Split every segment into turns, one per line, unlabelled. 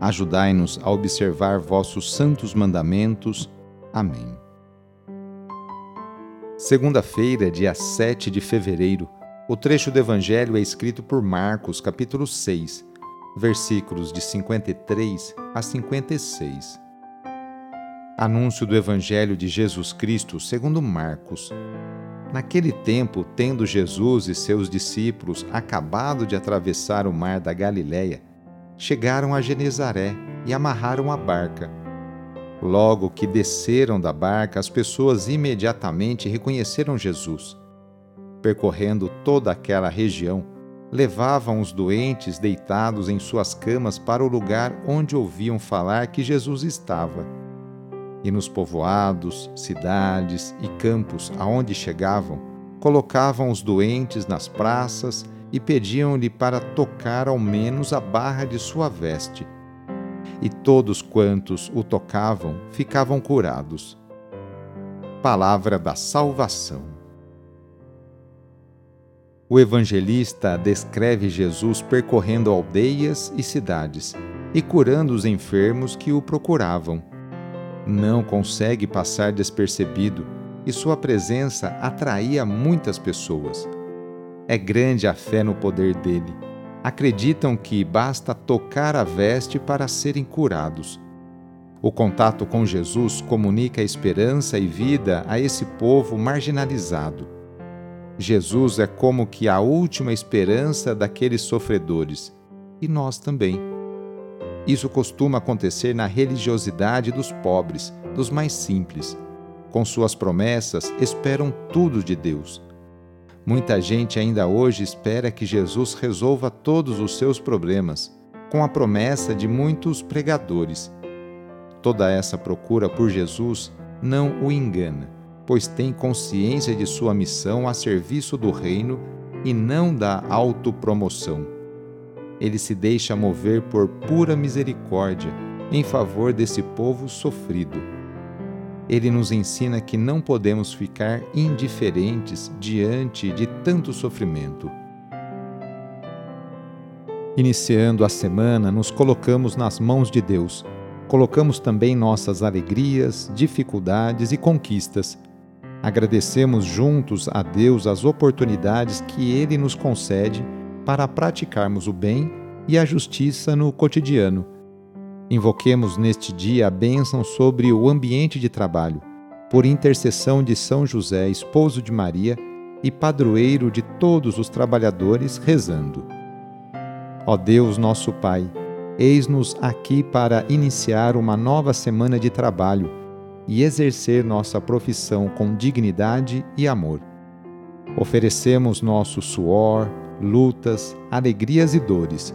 Ajudai-nos a observar vossos santos mandamentos. Amém. Segunda-feira, dia 7 de fevereiro, o trecho do Evangelho é escrito por Marcos, capítulo 6, versículos de 53 a 56. Anúncio do Evangelho de Jesus Cristo segundo Marcos. Naquele tempo, tendo Jesus e seus discípulos acabado de atravessar o mar da Galiléia, chegaram a Genezaré e amarraram a barca. Logo que desceram da barca, as pessoas imediatamente reconheceram Jesus. Percorrendo toda aquela região, levavam os doentes deitados em suas camas para o lugar onde ouviam falar que Jesus estava. E nos povoados, cidades e campos aonde chegavam, colocavam os doentes nas praças e pediam-lhe para tocar ao menos a barra de sua veste. E todos quantos o tocavam ficavam curados. Palavra da Salvação. O evangelista descreve Jesus percorrendo aldeias e cidades e curando os enfermos que o procuravam. Não consegue passar despercebido e sua presença atraía muitas pessoas é grande a fé no poder dele. Acreditam que basta tocar a veste para serem curados. O contato com Jesus comunica esperança e vida a esse povo marginalizado. Jesus é como que a última esperança daqueles sofredores, e nós também. Isso costuma acontecer na religiosidade dos pobres, dos mais simples. Com suas promessas, esperam tudo de Deus Muita gente ainda hoje espera que Jesus resolva todos os seus problemas, com a promessa de muitos pregadores. Toda essa procura por Jesus não o engana, pois tem consciência de sua missão a serviço do reino e não da autopromoção. Ele se deixa mover por pura misericórdia em favor desse povo sofrido ele nos ensina que não podemos ficar indiferentes diante de tanto sofrimento. Iniciando a semana, nos colocamos nas mãos de Deus. Colocamos também nossas alegrias, dificuldades e conquistas. Agradecemos juntos a Deus as oportunidades que Ele nos concede para praticarmos o bem e a justiça no cotidiano Invoquemos neste dia a bênção sobre o ambiente de trabalho, por intercessão de São José, esposo de Maria e padroeiro de todos os trabalhadores, rezando. Ó Deus, nosso Pai, eis-nos aqui para iniciar uma nova semana de trabalho e exercer nossa profissão com dignidade e amor. Oferecemos nosso suor, lutas, alegrias e dores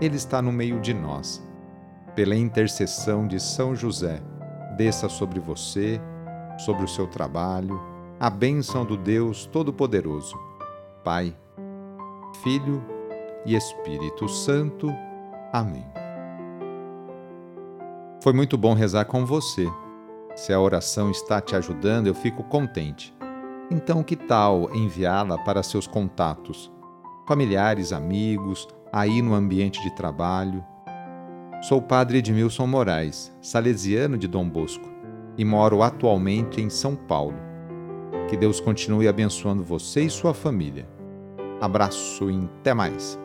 Ele está no meio de nós. Pela intercessão de São José, desça sobre você, sobre o seu trabalho, a bênção do Deus Todo-Poderoso, Pai, Filho e Espírito Santo. Amém. Foi muito bom rezar com você. Se a oração está te ajudando, eu fico contente. Então, que tal enviá-la para seus contatos, familiares, amigos, aí no ambiente de trabalho? Sou padre Edmilson Moraes, salesiano de Dom Bosco, e moro atualmente em São Paulo. Que Deus continue abençoando você e sua família. Abraço e até mais.